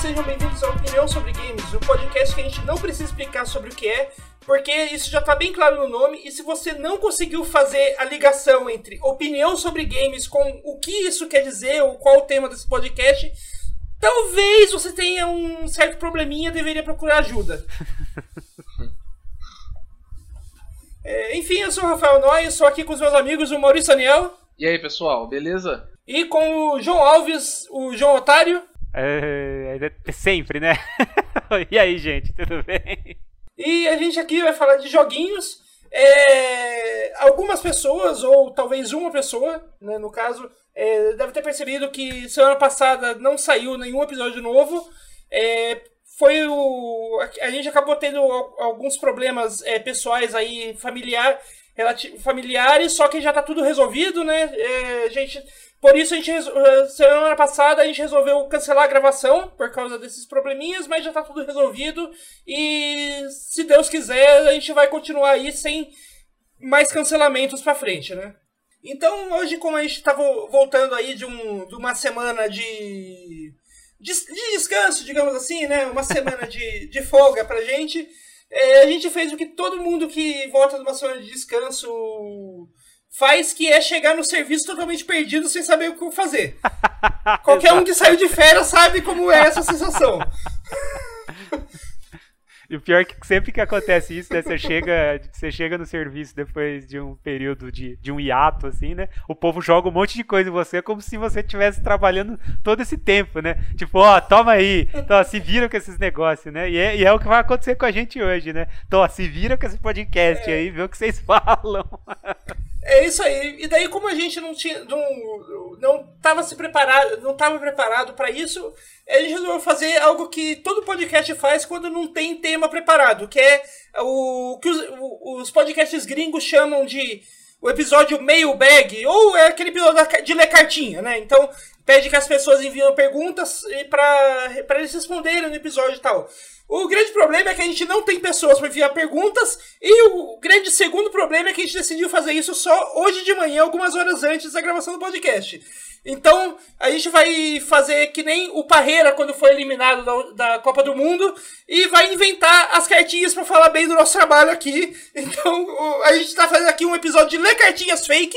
sejam bem-vindos ao Opinião sobre Games, o podcast que a gente não precisa explicar sobre o que é, porque isso já está bem claro no nome, e se você não conseguiu fazer a ligação entre opinião sobre games com o que isso quer dizer, ou qual o tema desse podcast, talvez você tenha um certo probleminha, deveria procurar ajuda. é, enfim, eu sou o Rafael Noy, estou aqui com os meus amigos, o Maurício Daniel. E aí, pessoal, beleza? E com o João Alves, o João Otário. É, é sempre, né? e aí, gente, tudo bem? E a gente aqui vai falar de joguinhos. É, algumas pessoas, ou talvez uma pessoa, né, no caso, é, deve ter percebido que semana passada não saiu nenhum episódio novo. É, foi o. A gente acabou tendo alguns problemas é, pessoais aí, familiar, familiares, só que já tá tudo resolvido, né? É, gente por isso, a gente, eh, semana passada, a gente resolveu cancelar a gravação por causa desses probleminhas, mas já tá tudo resolvido. E se Deus quiser, a gente vai continuar aí sem mais cancelamentos pra frente, né? Então, hoje, como a gente tá voltando aí de, um, de uma semana de, de, de, descanso, digamos assim, né? Uma semana de, de folga pra gente, é, a gente fez o que todo mundo que volta de uma semana de descanso faz que é chegar no serviço totalmente perdido sem saber o que fazer. Qualquer um que saiu de férias sabe como é essa sensação. E o pior é que sempre que acontece isso, né? Você chega, você chega no serviço depois de um período de, de um hiato, assim, né? O povo joga um monte de coisa em você como se você estivesse trabalhando todo esse tempo, né? Tipo, ó, toma aí, então, se vira com esses negócios, né? E é, e é, o que vai acontecer com a gente hoje, né? Então, se vira com esse podcast é. aí, vê o que vocês falam. É isso aí. E daí, como a gente não tinha. não, não se preparado, não tava preparado para isso, a gente resolveu fazer algo que todo podcast faz quando não tem tema preparado, que é o que os, os podcasts gringos chamam de o episódio mailbag, ou é aquele episódio de ler cartinha, né? Então, pede que as pessoas enviem perguntas para eles responderem no episódio e tal. O grande problema é que a gente não tem pessoas para enviar perguntas, e o grande segundo problema é que a gente decidiu fazer isso só hoje de manhã, algumas horas antes da gravação do podcast. Então, a gente vai fazer que nem o Parreira quando foi eliminado da, da Copa do Mundo e vai inventar as cartinhas para falar bem do nosso trabalho aqui. Então, a gente está fazendo aqui um episódio de ler cartinhas fake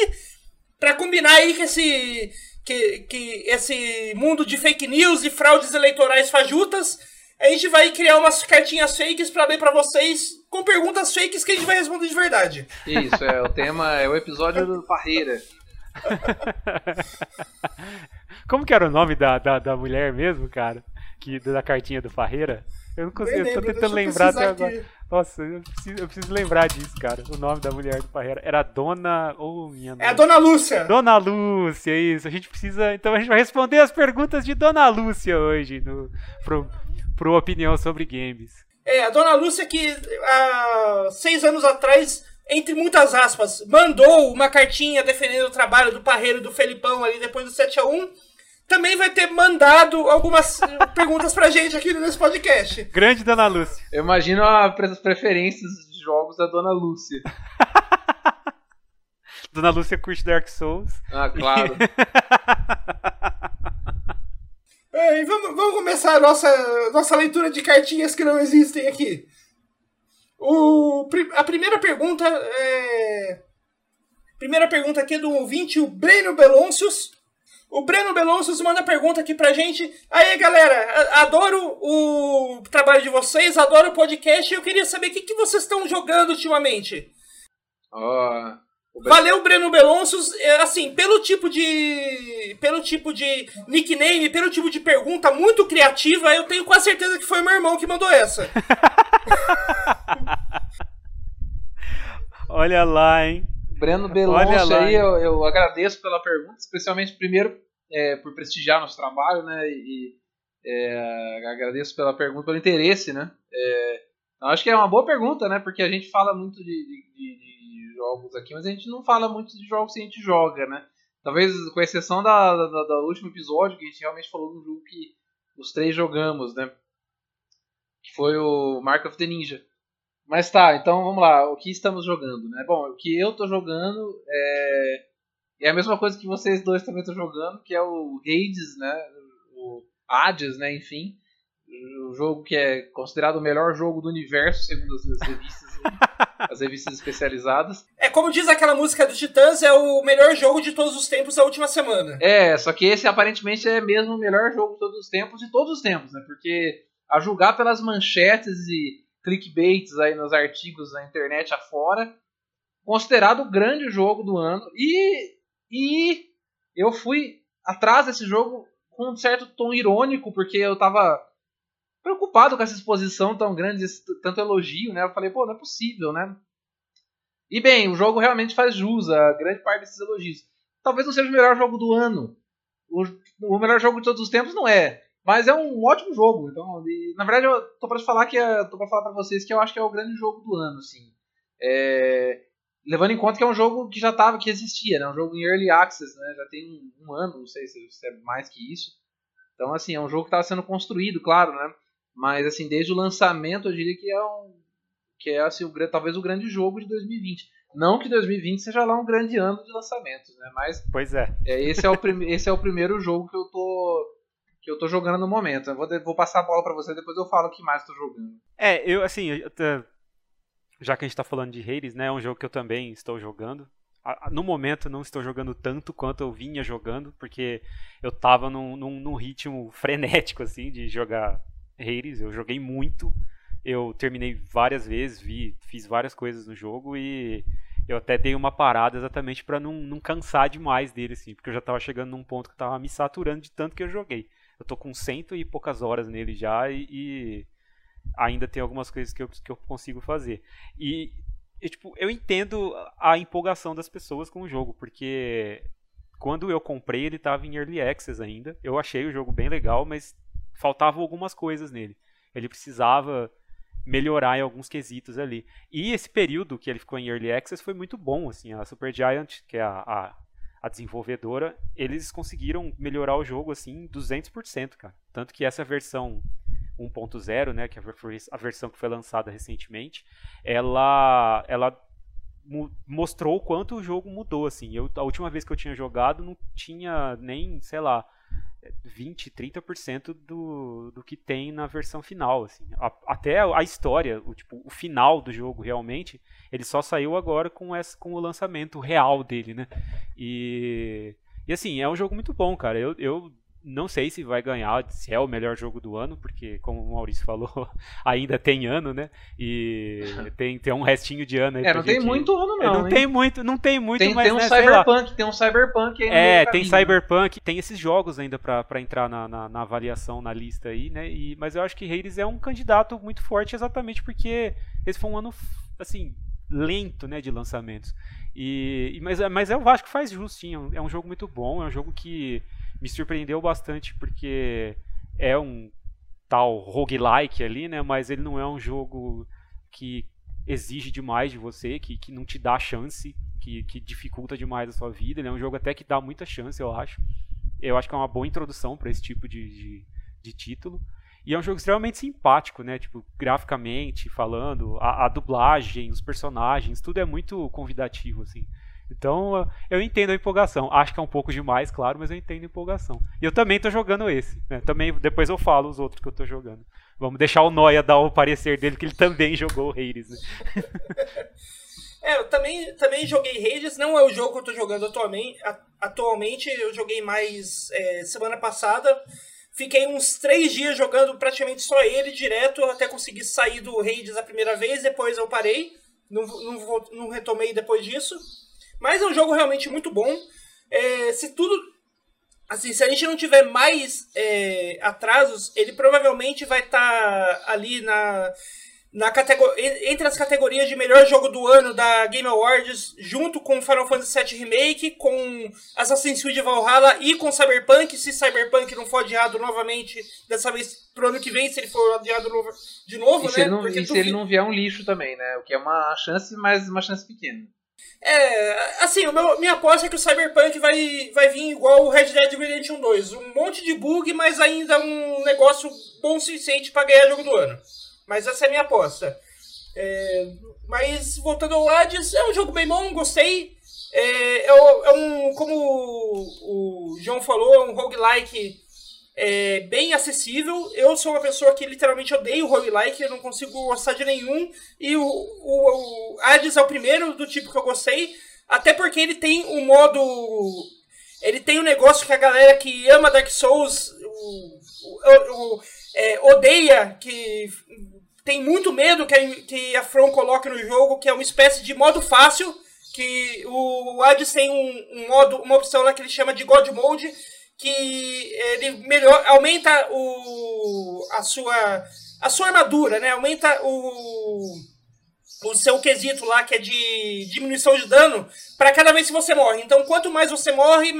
para combinar aí com esse que, que esse mundo de fake news e fraudes eleitorais fajutas a gente vai criar umas cartinhas fakes para ler para vocês com perguntas fakes que a gente vai responder de verdade. Isso, é o tema, é o episódio do Parreira. Como que era o nome da, da, da mulher mesmo, cara? Que, da cartinha do Parreira? Eu não consigo, eu tô tentando lembrar até agora. Aqui. Nossa, eu preciso, eu preciso, lembrar disso, cara. O nome da mulher do Parreira. Era Dona. Oh, minha É a Dona Lúcia! Dona Lúcia, isso. A gente precisa. Então a gente vai responder as perguntas de Dona Lúcia hoje no, pro, pro Opinião sobre Games. É, a dona Lúcia que há seis anos atrás, entre muitas aspas, mandou uma cartinha defendendo o trabalho do Parreiro do Felipão ali depois do 7 a 1 também vai ter mandado algumas perguntas pra gente aqui nesse podcast. Grande Dona Lúcia. Eu imagino as preferências de jogos da Dona Lúcia. Dona Lúcia curte Dark Souls. Ah, claro. É, vamos, vamos começar a nossa, nossa leitura de cartinhas que não existem aqui. O, a primeira pergunta é. Primeira pergunta aqui é do ouvinte, o Breno Beloncius. O Breno Beloncius manda pergunta aqui pra gente. Aí, galera, adoro o trabalho de vocês, adoro o podcast. Eu queria saber o que, que vocês estão jogando ultimamente. Oh, Valeu, Breno Belonços. É, assim, pelo tipo de. Pelo tipo de nickname, pelo tipo de pergunta muito criativa, eu tenho quase certeza que foi meu irmão que mandou essa. Olha lá, hein? Breno Belonço aí, eu, eu, agradeço pela pergunta, especialmente primeiro é, por prestigiar nosso trabalho, né? E é, agradeço pela pergunta, pelo interesse, né? É, acho que é uma boa pergunta, né? Porque a gente fala muito de, de, de jogos aqui, mas a gente não fala muito de jogos que a gente joga, né? Talvez com exceção da, da, da, do último episódio, que a gente realmente falou de um jogo que os três jogamos, né? Que foi o Mark of the Ninja. Mas tá, então vamos lá, o que estamos jogando, né? Bom, o que eu tô jogando é, é a mesma coisa que vocês dois também estão jogando, que é o Hades, né? O Hades, né? Enfim. o jogo que é considerado o melhor jogo do universo, segundo as revistas, as revistas especializadas. É como diz aquela música dos Titãs, é o melhor jogo de todos os tempos da última semana. É, só que esse aparentemente é mesmo o melhor jogo de todos os tempos de todos os tempos, né? Porque a julgar pelas manchetes e clickbaits aí nos artigos na internet afora, considerado o grande jogo do ano. E, e eu fui atrás desse jogo com um certo tom irônico, porque eu tava preocupado com essa exposição tão grande, tanto elogio, né? Eu falei, pô, não é possível, né? E bem, o jogo realmente faz jus a grande parte desses elogios. Talvez não seja o melhor jogo do ano. O, o melhor jogo de todos os tempos não é. Mas é um ótimo jogo. Então, e, na verdade, eu tô para falar que é, tô para falar para vocês que eu acho que é o grande jogo do ano, assim. É, levando em conta que é um jogo que já tava, que existia, né? Um jogo em early access, né? Já tem um, um ano, não sei se, se, é mais que isso. Então, assim, é um jogo que estava sendo construído, claro, né? Mas assim, desde o lançamento, eu diria que é um que é assim, o, talvez o grande jogo de 2020. Não que 2020 seja lá um grande ano de lançamentos, né? Mas Pois é. é esse é o esse é o primeiro jogo que eu tô que eu tô jogando no momento. Eu vou, vou passar a bola para você, depois eu falo o que mais tô jogando. É, eu assim, eu, já que a gente tá falando de Hades, né, é um jogo que eu também estou jogando. No momento não estou jogando tanto quanto eu vinha jogando, porque eu tava num, num, num ritmo frenético, assim, de jogar Hades, eu joguei muito, eu terminei várias vezes, vi, fiz várias coisas no jogo e eu até dei uma parada exatamente para não, não cansar demais dele, assim, porque eu já tava chegando num ponto que tava me saturando de tanto que eu joguei. Eu tô com cento e poucas horas nele já e, e ainda tem algumas coisas que eu, que eu consigo fazer. E, e, tipo, eu entendo a empolgação das pessoas com o jogo, porque quando eu comprei ele tava em Early Access ainda. Eu achei o jogo bem legal, mas faltavam algumas coisas nele. Ele precisava melhorar em alguns quesitos ali. E esse período que ele ficou em Early Access foi muito bom, assim, a Supergiant, que é a, a, a desenvolvedora, eles conseguiram melhorar o jogo, assim, 200%, cara. Tanto que essa versão 1.0, né, que é a versão que foi lançada recentemente, ela, ela mostrou o quanto o jogo mudou, assim. Eu, a última vez que eu tinha jogado não tinha nem, sei lá, 20, 30% do, do que tem na versão final, assim. A, até a história, o, tipo, o final do jogo realmente, ele só saiu agora com, essa, com o lançamento real dele, né? E, e assim, é um jogo muito bom, cara. Eu, eu não sei se vai ganhar, se é o melhor jogo do ano, porque, como o Maurício falou, ainda tem ano, né? E tem, tem um restinho de ano aí. É, não gente... tem muito ano, não. É, não hein? tem muito, não tem muito, tem, mas. Tem um né, Cyberpunk, tem um Cyberpunk aí É, tem Cyberpunk, tem esses jogos ainda para entrar na, na, na, avaliação, na lista aí, né? E, mas eu acho que Hades é um candidato muito forte exatamente porque esse foi um ano, assim, lento, né, de lançamentos. E, mas, mas eu acho que faz justinho, é um jogo muito bom, é um jogo que me surpreendeu bastante porque é um tal roguelike ali, né? Mas ele não é um jogo que exige demais de você, que, que não te dá chance, que, que dificulta demais a sua vida. Ele é um jogo até que dá muita chance, eu acho. Eu acho que é uma boa introdução para esse tipo de, de, de, título. E é um jogo extremamente simpático, né? Tipo, graficamente falando, a, a dublagem, os personagens, tudo é muito convidativo, assim. Então eu entendo a empolgação. Acho que é um pouco demais, claro, mas eu entendo a empolgação. E eu também estou jogando esse. Né? Também depois eu falo os outros que eu estou jogando. Vamos deixar o Noia dar o parecer dele que ele também jogou o Hades. Né? é, eu também, também joguei Hades. Não é o jogo que eu estou jogando atualmente. Atualmente eu joguei mais é, semana passada. Fiquei uns três dias jogando praticamente só ele direto até conseguir sair do Hades a primeira vez. Depois eu parei. Não, não, não retomei depois disso. Mas é um jogo realmente muito bom. É, se tudo. Assim, se a gente não tiver mais é, atrasos, ele provavelmente vai estar tá ali na, na categoria, entre as categorias de melhor jogo do ano da Game Awards, junto com Final Fantasy VII Remake, com Assassin's Creed Valhalla e com Cyberpunk, se Cyberpunk não for adiado novamente, dessa vez pro ano que vem, se ele for adiado de novo, e né? Se não, e se ele não vier um lixo também, né? O que é uma chance, mas uma chance pequena. É, assim, meu, minha aposta é que o Cyberpunk vai, vai vir igual o Red Dead Redemption 2. Um monte de bug, mas ainda um negócio bom o suficiente para ganhar jogo do ano. Mas essa é a minha aposta. É, mas voltando ao Hades, é um jogo bem bom, gostei. É, é, é um, como o João falou, é um roguelike é, bem acessível. Eu sou uma pessoa que literalmente odeio roguelike, eu não consigo gostar de nenhum. E o, o, o Hades é o primeiro do tipo que eu gostei, até porque ele tem um modo. Ele tem um negócio que a galera que ama Dark Souls o, o, é, odeia, que tem muito medo que a, que a From coloque no jogo, que é uma espécie de modo fácil, que o Hades tem um, um modo, uma opção lá que ele chama de God Mode, que ele melhor, aumenta o, a, sua, a sua armadura, né? Aumenta o, o seu quesito lá, que é de diminuição de dano, para cada vez que você morre. Então, quanto mais você morre,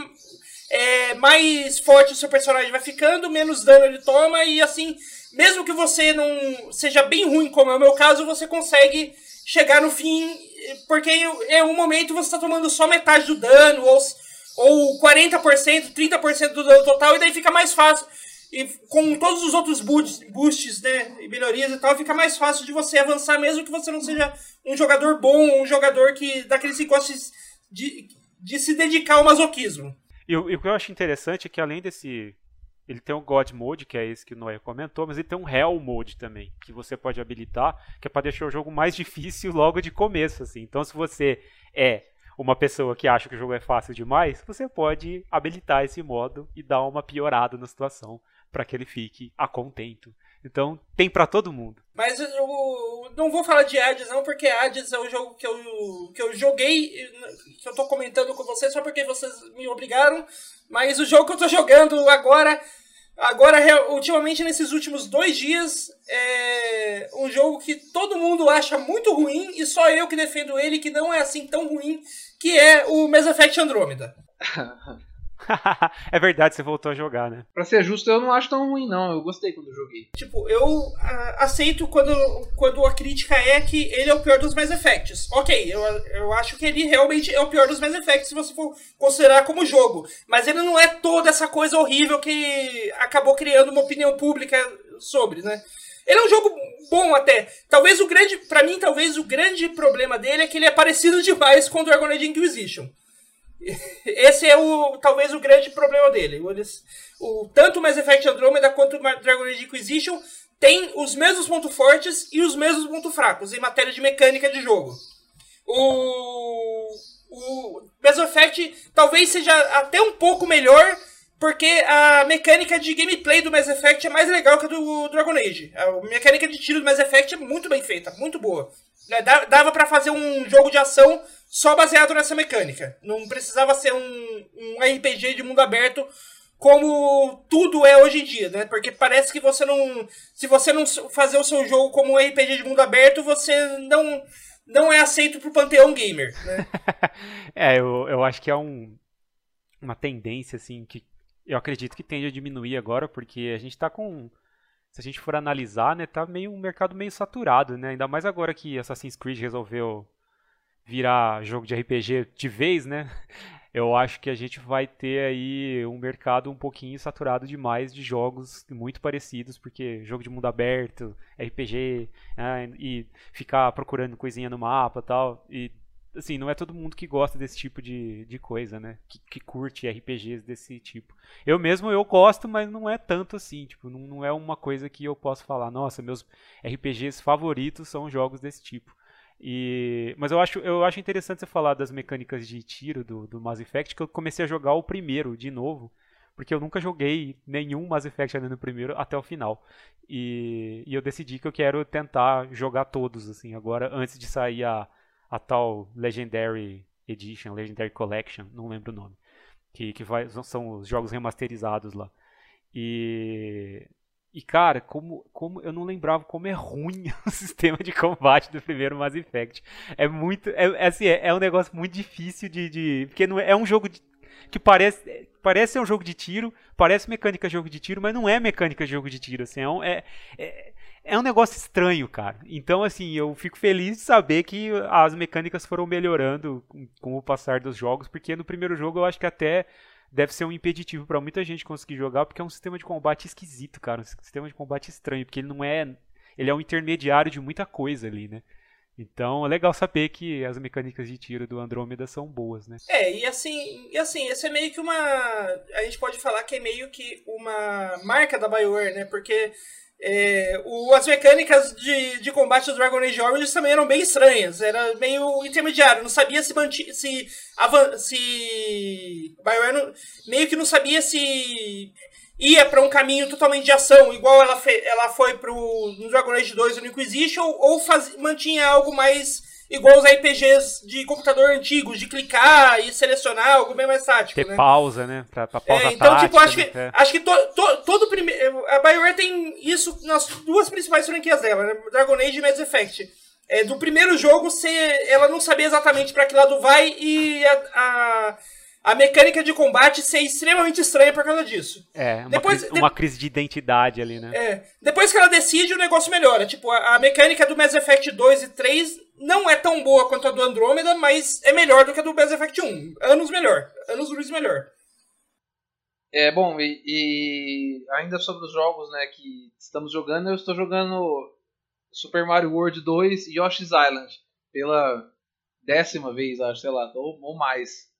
é, mais forte o seu personagem vai ficando, menos dano ele toma, e assim, mesmo que você não seja bem ruim, como é o meu caso, você consegue chegar no fim, porque em um momento você está tomando só metade do dano, ou ou 40%, 30% do total, e daí fica mais fácil. E com todos os outros boosts, né, e melhorias e tal, fica mais fácil de você avançar, mesmo que você não seja um jogador bom, um jogador que daqueles que gosta de, de se dedicar ao masoquismo. E o, e o que eu acho interessante é que além desse ele tem o God Mode, que é esse que o Noé comentou, mas ele tem um Hell Mode também, que você pode habilitar, que é para deixar o jogo mais difícil logo de começo, assim. Então, se você é uma pessoa que acha que o jogo é fácil demais, você pode habilitar esse modo e dar uma piorada na situação para que ele fique a contento. Então, tem para todo mundo. Mas eu não vou falar de Hades não, porque Hades é o jogo que eu, que eu joguei, que eu tô comentando com vocês só porque vocês me obrigaram, mas o jogo que eu tô jogando agora Agora, ultimamente, nesses últimos dois dias, é um jogo que todo mundo acha muito ruim e só eu que defendo ele, que não é assim tão ruim, que é o Mass Effect Andromeda. é verdade, você voltou a jogar, né? Pra ser justo, eu não acho tão ruim, não. Eu gostei quando joguei. Tipo, eu uh, aceito quando, quando a crítica é que ele é o pior dos Mass Effects. Ok, eu, eu acho que ele realmente é o pior dos Mass Effects, se você for considerar como jogo. Mas ele não é toda essa coisa horrível que acabou criando uma opinião pública sobre, né? Ele é um jogo bom até. Talvez o grande, para mim, talvez o grande problema dele é que ele é parecido demais com o Dragon Age Inquisition. Esse é o talvez o grande problema dele. O, tanto o Mass Effect Andromeda quanto o Dragon Age Inquisition tem os mesmos pontos fortes e os mesmos pontos fracos em matéria de mecânica de jogo. O, o Mass Effect talvez seja até um pouco melhor porque a mecânica de gameplay do Mass Effect é mais legal que a do Dragon Age. A mecânica de tiro do Mass Effect é muito bem feita, muito boa. Né, dava para fazer um jogo de ação só baseado nessa mecânica. Não precisava ser um, um RPG de mundo aberto como tudo é hoje em dia, né? Porque parece que você não. Se você não fazer o seu jogo como um RPG de mundo aberto, você não, não é aceito pro panteão gamer, né? é, eu, eu acho que é um, uma tendência, assim, que eu acredito que tende a diminuir agora, porque a gente está com. Se a gente for analisar, né, tá meio um mercado meio saturado, né? Ainda mais agora que Assassin's Creed resolveu virar jogo de RPG de vez, né? Eu acho que a gente vai ter aí um mercado um pouquinho saturado demais de jogos muito parecidos, porque jogo de mundo aberto, RPG, né, e ficar procurando coisinha no mapa tal. E assim, não é todo mundo que gosta desse tipo de, de coisa, né? Que, que curte RPGs desse tipo. Eu mesmo eu gosto, mas não é tanto assim, tipo, não, não é uma coisa que eu posso falar, nossa, meus RPGs favoritos são jogos desse tipo. E, mas eu acho, eu acho interessante você falar das mecânicas de tiro do, do Mass Effect, que eu comecei a jogar o primeiro de novo, porque eu nunca joguei nenhum Mass Effect ainda no primeiro até o final. E, e eu decidi que eu quero tentar jogar todos, assim, agora, antes de sair a, a tal Legendary Edition, Legendary Collection, não lembro o nome, que, que vai, são os jogos remasterizados lá. E, e cara, como, como eu não lembrava como é ruim o sistema de combate do primeiro Mass Effect. É muito, é, é assim, é, é um negócio muito difícil de, de porque não é, é um jogo de, que parece, parece ser um jogo de tiro, parece mecânica de jogo de tiro, mas não é mecânica de jogo de tiro, assim, é, um, é, é, é um negócio estranho, cara. Então, assim, eu fico feliz de saber que as mecânicas foram melhorando com, o passar dos jogos, porque no primeiro jogo eu acho que até deve ser um impeditivo para muita gente conseguir jogar, porque é um sistema de combate esquisito, cara, um sistema de combate estranho, porque ele não é, ele é um intermediário de muita coisa ali, né? Então é legal saber que as mecânicas de tiro do Andrômeda são boas, né? É, e assim, e assim, essa é meio que uma. A gente pode falar que é meio que uma marca da BioWare, né? Porque é, o, as mecânicas de, de combate do Dragon Age Origins também eram bem estranhas. Era meio intermediário. Não sabia se manti, se, se BioWare não, meio que não sabia se ia para um caminho totalmente de ação, igual ela, fe, ela foi pro no Dragon Age 2 no Inquisition, ou faz, mantinha algo mais igual os RPGs de computador antigos, de clicar e selecionar, algo bem mais tático, Ter né? pausa, né? Pra, pra pausa é, então, tática, tipo, acho né? que, É. acho que to, to, todo primeiro... A BioWare tem isso nas duas principais franquias dela, né? Dragon Age e Mass Effect. É, do primeiro jogo, ser, ela não sabia exatamente para que lado vai e a, a, a mecânica de combate ser extremamente estranha por causa disso. É, uma, Depois- crise, uma crise de identidade ali, né? É, depois que ela decide, o negócio melhora. Tipo, a, a mecânica do Mass Effect 2 e 3 não é tão boa quanto a do Andromeda, mas é melhor do que a do Mass Effect 1. Anos melhor. Anos luz melhor. É, bom, e, e ainda sobre os jogos né, que estamos jogando, eu estou jogando Super Mario World 2 e Yoshi's Island pela décima vez, acho, sei lá, ou, ou mais.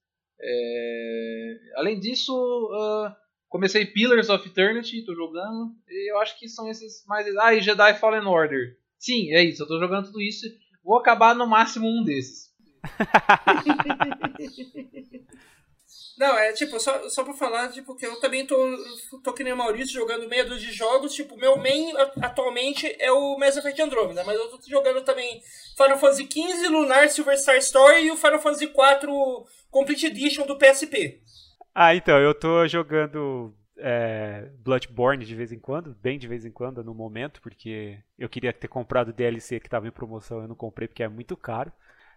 É, além disso, ah, comecei Pillars of Eternity, estou jogando, e eu acho que são esses mais. Ah, e Jedi Fallen Order. Sim, é isso, eu estou jogando tudo isso. Vou acabar no máximo um desses. Não, é tipo, só, só pra falar, tipo, que eu também tô, tô que nem o Maurício jogando meia dúzia de jogos. Tipo, meu main atualmente é o Mass Effect Andromeda, mas eu tô jogando também Final Fantasy XV, Lunar Silver Star Story e o Final Fantasy IV Complete Edition do PSP. Ah, então, eu tô jogando é, Bloodborne de vez em quando, bem de vez em quando no momento, porque eu queria ter comprado o DLC que tava em promoção, eu não comprei porque é muito caro.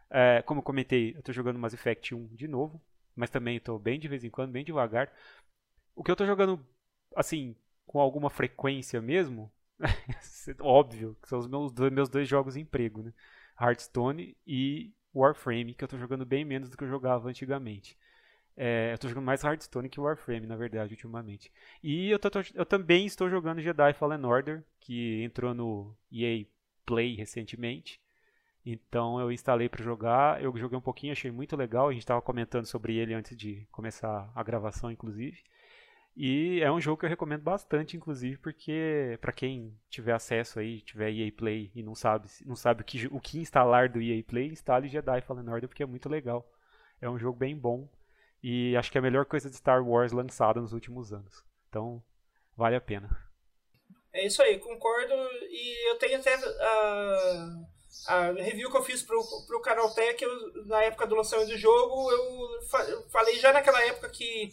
É, como eu comentei, eu tô jogando Mass Effect 1 de novo, mas também tô bem de vez em quando, bem devagar. O que eu tô jogando, assim, com alguma frequência mesmo, óbvio, que são os meus, dois- meus dois jogos emprego, né? Hearthstone e Warframe, que eu tô jogando bem menos do que eu jogava antigamente. É, eu tô jogando mais Hearthstone que Warframe, na verdade, ultimamente. E eu, tô- eu também estou jogando Jedi Fallen Order, que entrou no EA Play recentemente. Então eu instalei para jogar, eu joguei um pouquinho, achei muito legal. A gente estava comentando sobre ele antes de começar a gravação, inclusive. E é um jogo que eu recomendo bastante, inclusive, porque para quem tiver acesso aí, tiver EA Play e não sabe, não sabe o que, o que instalar do EA Play, instale Jedi Fallen Order porque é muito legal. É um jogo bem bom e acho que é a melhor coisa de Star Wars lançada nos últimos anos. Então, vale a pena. É isso aí, concordo. E eu tenho até a, a review que eu fiz pro, pro canal Tech, eu, na época do lançamento do jogo, eu, fa- eu falei já naquela época que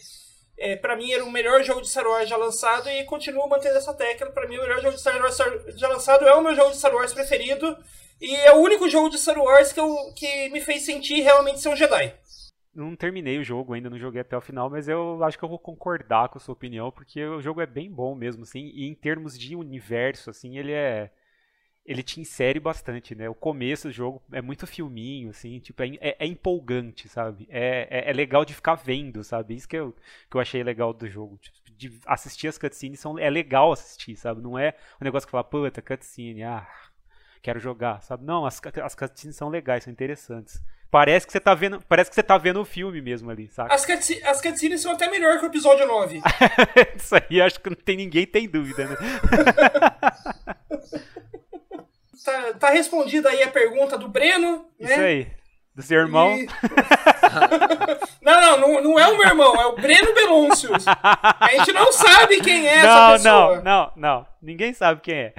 é, para mim era o melhor jogo de Star Wars já lançado e continuo mantendo essa tecla. Para mim, o melhor jogo de Star Wars já lançado é o meu jogo de Star Wars preferido e é o único jogo de Star Wars que, eu, que me fez sentir realmente ser um Jedi. Não terminei o jogo ainda, não joguei até o final, mas eu acho que eu vou concordar com a sua opinião, porque o jogo é bem bom mesmo, assim, e em termos de universo, assim, ele é ele te insere bastante, né? O começo do jogo é muito filminho, assim, tipo, é, é- é empolgante, sabe? É, é, é legal de ficar vendo, sabe? Isso que eu, que eu achei legal do jogo. Tipo, de assistir as cutscenes são, é legal assistir, sabe? Não é um negócio que fala, puta, cutscene, ah, quero jogar, sabe? Não, as, as cutscenes são legais, são interessantes. Parece que você tá vendo, parece que você tá vendo o filme mesmo ali, saca? As, cutsce- as cutscenes são até melhor que o episódio 9. Isso aí acho que não tem ninguém tem dúvida, né? tá, tá respondida aí a pergunta do Breno, né? Isso aí. Do seu irmão. E- não, não, não, não é o meu irmão, é o Breno Beloncius. A gente não sabe quem é essa não, pessoa. não, não, não. Ninguém sabe quem é.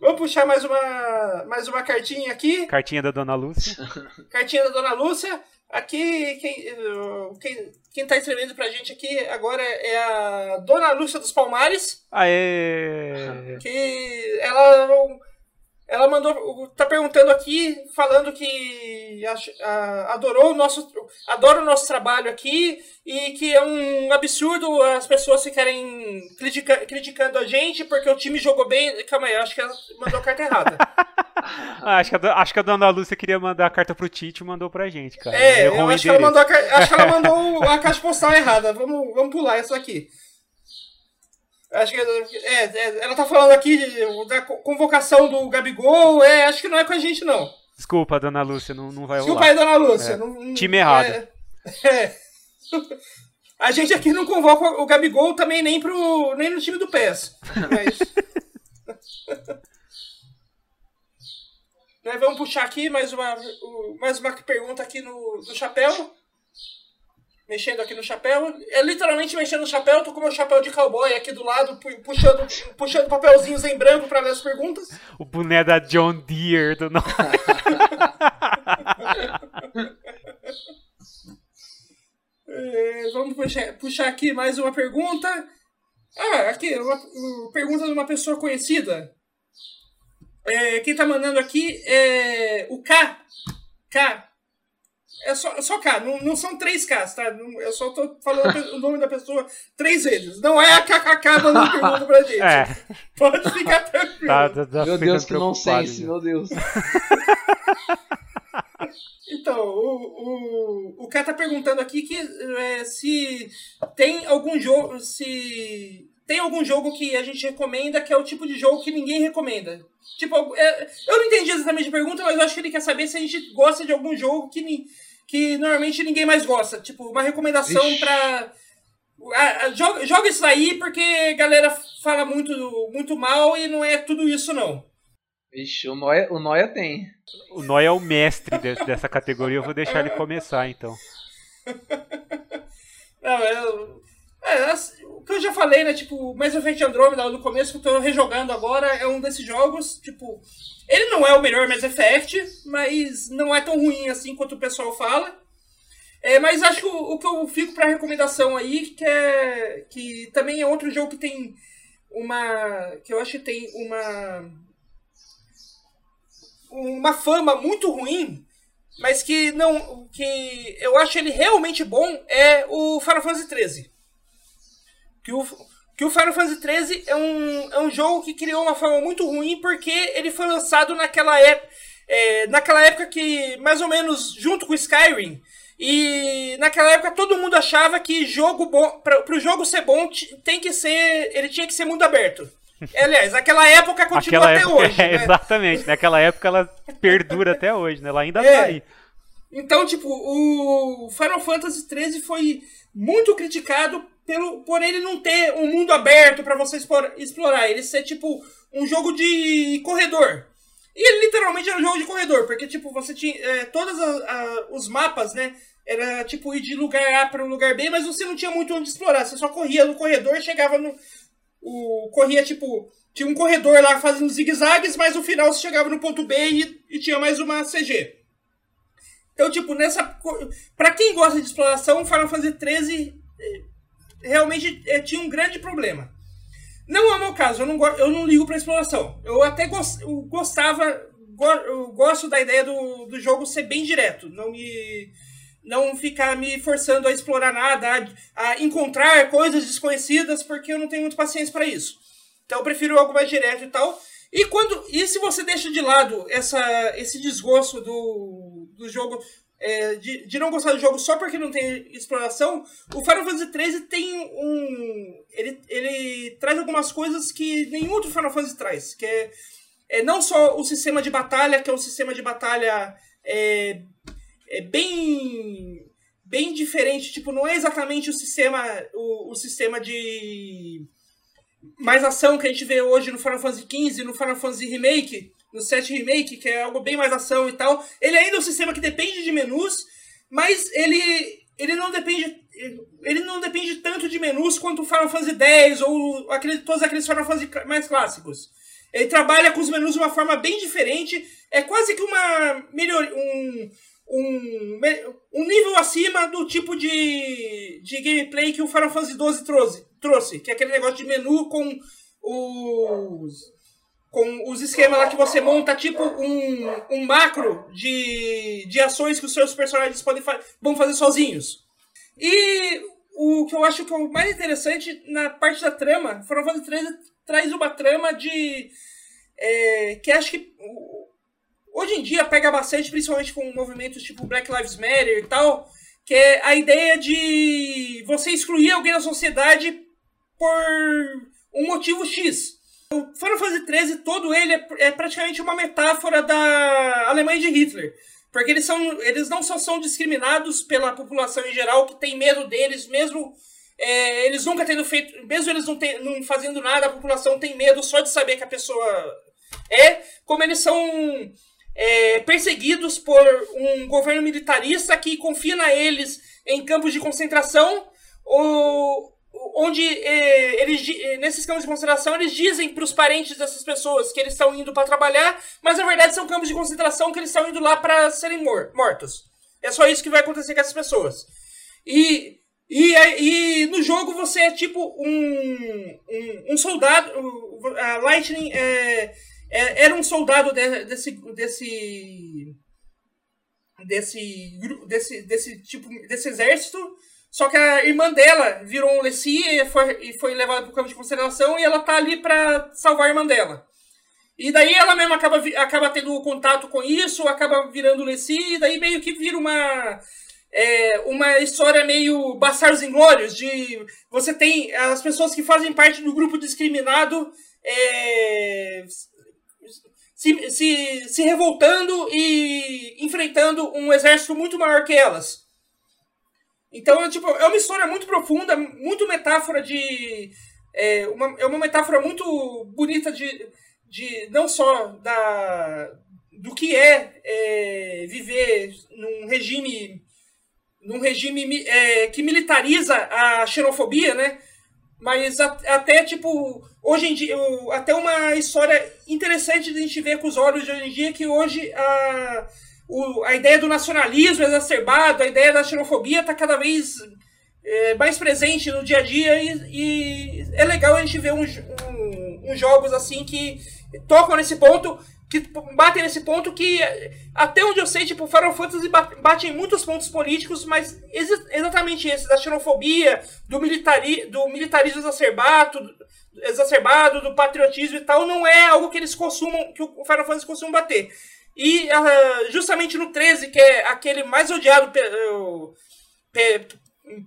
Vamos puxar mais uma, mais uma cartinha aqui. Cartinha da Dona Lúcia. Cartinha da Dona Lúcia. Aqui, quem, quem, quem tá escrevendo pra gente aqui agora é a Dona Lúcia dos Palmares. Aê! que ela ela mandou tá perguntando aqui falando que adorou o nosso adora o nosso trabalho aqui e que é um absurdo as pessoas ficarem critica- criticando a gente porque o time jogou bem. Calma aí acho que ela mandou a carta errada. Ah, acho, que a, acho que a Dona Lúcia queria mandar a carta pro Tite e mandou pra gente, cara. é eu acho que ela mandou a, acho que ela mandou a caixa postal errada. Vamos vamos pular essa aqui Acho que é, é, ela tá falando aqui da convocação do Gabigol. É, acho que não é com a gente, não. Desculpa, dona Lúcia, não, não vai Desculpa rolar. Desculpa aí, dona Lúcia. É. Não, Time errado. É, é. A gente aqui não convoca o Gabigol também nem, pro, nem no time do PES. Mas... Nós vamos puxar aqui mais uma, mais uma pergunta aqui no, no chapéu. Mexendo aqui no chapéu. É literalmente mexendo no chapéu. Tô com meu chapéu de cowboy aqui do lado, puxando, puxando papelzinhos em branco para ler as perguntas. O boné da John Deere do é, Vamos puxar, puxar aqui mais uma pergunta. Ah, aqui, uma, uma pergunta de uma pessoa conhecida. É, quem tá mandando aqui é o K. K. É só, é só K, não, não são três Ks, tá? eu só tô falando o nome da pessoa três vezes. Não é a KKK mandando pergunta pra gente. É. Pode ficar tranquilo. Tá, tá, tá meu Deus, que não sei meu Deus. Então, o, o, o cara tá perguntando aqui que é, se tem algum jogo. Se tem algum jogo que a gente recomenda que é o tipo de jogo que ninguém recomenda. Tipo, é, eu não entendi exatamente a pergunta, mas eu acho que ele quer saber se a gente gosta de algum jogo que, que normalmente ninguém mais gosta. Tipo, uma recomendação Ixi. pra. joga, joga isso aí porque a galera fala muito, muito mal e não é tudo isso, não. Ixi, o Noia, o Noia tem. O Noia é o mestre de, dessa categoria, eu vou deixar ele começar então. Não, eu, é, o que eu já falei, né? Tipo, Mass Effect Andromeda no começo, que eu tô rejogando agora, é um desses jogos, tipo. Ele não é o melhor Mass Effect, mas não é tão ruim assim quanto o pessoal fala. É, mas acho que o, o que eu fico pra recomendação aí, que é. que também é outro jogo que tem uma. que eu acho que tem uma. uma fama muito ruim, mas que não. que eu acho ele realmente bom, é o Final Fantasy XIII que o, que o Final Fantasy XIII é um, é um jogo que criou uma fama muito ruim porque ele foi lançado naquela época, é, naquela época que, mais ou menos, junto com Skyrim, e naquela época todo mundo achava que jogo bom, para o jogo ser bom, tem que ser, ele tinha que ser mundo aberto. Aliás, aquela época continua aquela até época, hoje. É, né? Exatamente, naquela época ela perdura até hoje, né? Ela ainda é. tá aí. Então, tipo, o Final Fantasy XIII foi muito criticado pelo, por ele não ter um mundo aberto para você explorar, ele ser tipo um jogo de corredor. E ele literalmente era um jogo de corredor, porque tipo, você tinha é, todos os mapas, né? Era tipo ir de lugar A para um lugar B, mas você não tinha muito onde explorar, você só corria no corredor, chegava no o corria tipo, tinha um corredor lá fazendo zigue-zagues, mas no final você chegava no ponto B e, e tinha mais uma CG. Então, tipo, nessa. Pra quem gosta de exploração, Final Fantasy XIII realmente é, tinha um grande problema. Não é o meu caso, eu não, eu não ligo para exploração. Eu até gost, eu gostava, go, eu gosto da ideia do, do jogo ser bem direto, não me não ficar me forçando a explorar nada, a, a encontrar coisas desconhecidas, porque eu não tenho muita paciência para isso. Então eu prefiro algo mais direto e tal. E quando e se você deixa de lado essa, esse desgosto do, do jogo é, de, de não gostar do jogo só porque não tem exploração, o Final Fantasy XIII tem um. Ele, ele traz algumas coisas que nenhum outro Final Fantasy traz. Que é, é não só o sistema de batalha, que é um sistema de batalha é, é bem bem diferente, tipo, não é exatamente o sistema o, o sistema de mais ação que a gente vê hoje no Final Fantasy XV, no Final Fantasy Remake, no 7 Remake, que é algo bem mais ação e tal. Ele ainda é um sistema que depende de menus, mas ele, ele não depende ele não depende tanto de menus quanto o Final Fantasy X ou aquele, todos aqueles Final Fantasy mais clássicos. Ele trabalha com os menus de uma forma bem diferente. É quase que uma melhor um, um, um nível acima do tipo de, de gameplay que o Final Fantasy XII trouxe, trouxe, que é aquele negócio de menu com os com os esquemas lá que você monta tipo um, um macro de, de ações que os seus personagens podem fa vão fazer sozinhos. E o que eu acho que é o mais interessante na parte da trama, Final Fantasy 13 traz uma trama de. É, que acho que hoje em dia pega bastante, principalmente com movimentos tipo Black Lives Matter e tal, que é a ideia de você excluir alguém da sociedade por um motivo X. O Final Fantasy XIII, todo ele é, é praticamente uma metáfora da Alemanha de Hitler. Porque eles, são, eles não só são discriminados pela população em geral, que tem medo deles, mesmo é, eles nunca tendo feito, mesmo eles não, tem, não fazendo nada, a população tem medo só de saber que a pessoa é, como eles são é, perseguidos por um governo militarista que confina eles em campos de concentração, ou, onde é, eles, é, nesses campos de concentração eles dizem para os parentes dessas pessoas que eles estão indo para trabalhar, mas na verdade são campos de concentração que eles estão indo lá para serem mor mortos. É só isso que vai acontecer com essas pessoas. E, e, e no jogo você é tipo um, um, um soldado. A Lightning é, é, era um soldado de, desse, desse, desse, desse, desse tipo, desse exército, só que a irmã dela virou um Lessie e foi, e foi levada para o campo de consideração e ela tá ali para salvar a irmã dela. E daí ela mesma acaba, acaba tendo contato com isso, acaba virando Lessie, e daí meio que vira uma é, uma história meio Bastardos Inglórios, de você tem as pessoas que fazem parte do grupo discriminado é, se, se, se revoltando e enfrentando um exército muito maior que elas. Então, é, tipo, é uma história muito profunda, muito metáfora de. É uma, é uma metáfora muito bonita de, de não só da, do que é, é viver num regime num regime é, que militariza a xenofobia, né? Mas a, até, tipo, hoje em dia, até uma história interessante de a gente ver com os olhos de hoje em dia, que hoje a, o, a ideia do nacionalismo exacerbado, a ideia da xenofobia está cada vez é, mais presente no dia a dia e, e é legal a gente ver uns, um, jogos assim que tocam nesse ponto que batem nesse ponto que, até onde eu sei, tipo, Final Fantasy bate em muitos pontos políticos, mas ex exatamente esse, da xenofobia, do, militari do militarismo exacerbado, exacerbado, do patriotismo e tal, não é algo que eles consumam, que o Final Fantasy costuma bater. E uh, justamente no 13, que é aquele mais odiado pe pe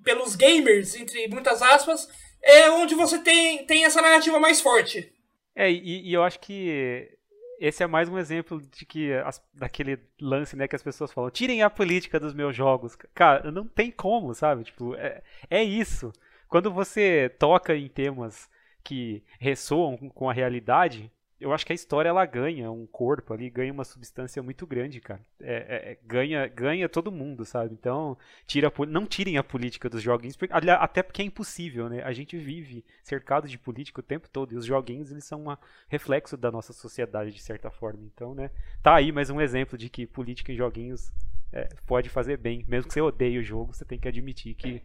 pelos gamers, entre muitas aspas, é onde você tem, tem essa narrativa mais forte. É, e, e eu acho que esse é mais um exemplo de que as, daquele lance, né, que as pessoas falam, tirem a política dos meus jogos. Cara, não tem como, sabe? Tipo, é, é isso. Quando você toca em temas que ressoam com a realidade, eu acho que a história ela ganha um corpo ali, ganha uma substância muito grande, cara. É, é, é ganha, ganha todo mundo, sabe? Então, tira, não tirem a política dos joguinhos, até porque é impossível, né? A gente vive cercado de política o tempo todo e os joguinhos eles são um reflexo da nossa sociedade de certa forma. Então, né? Tá aí mais um exemplo de que política em joguinhos é, pode fazer bem, mesmo que você odeie o jogo, você tem que admitir que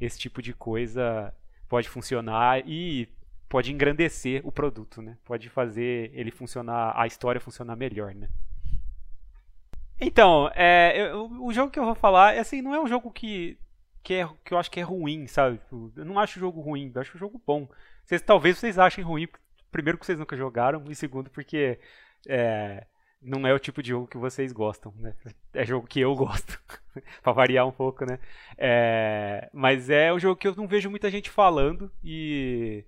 esse tipo de coisa pode funcionar e pode engrandecer o produto, né? Pode fazer ele funcionar, a história funcionar melhor, né? Então, é, o jogo que eu vou falar, assim, não é um jogo que, que, é, que eu acho que é ruim, sabe? Tipo, eu não acho o jogo ruim, eu acho o jogo bom. Vocês, talvez vocês achem ruim, primeiro que vocês nunca jogaram, e segundo porque é, não é o tipo de jogo que vocês gostam, né? É jogo que eu gosto, pra variar um pouco, né? É, mas é um jogo que eu não vejo muita gente falando e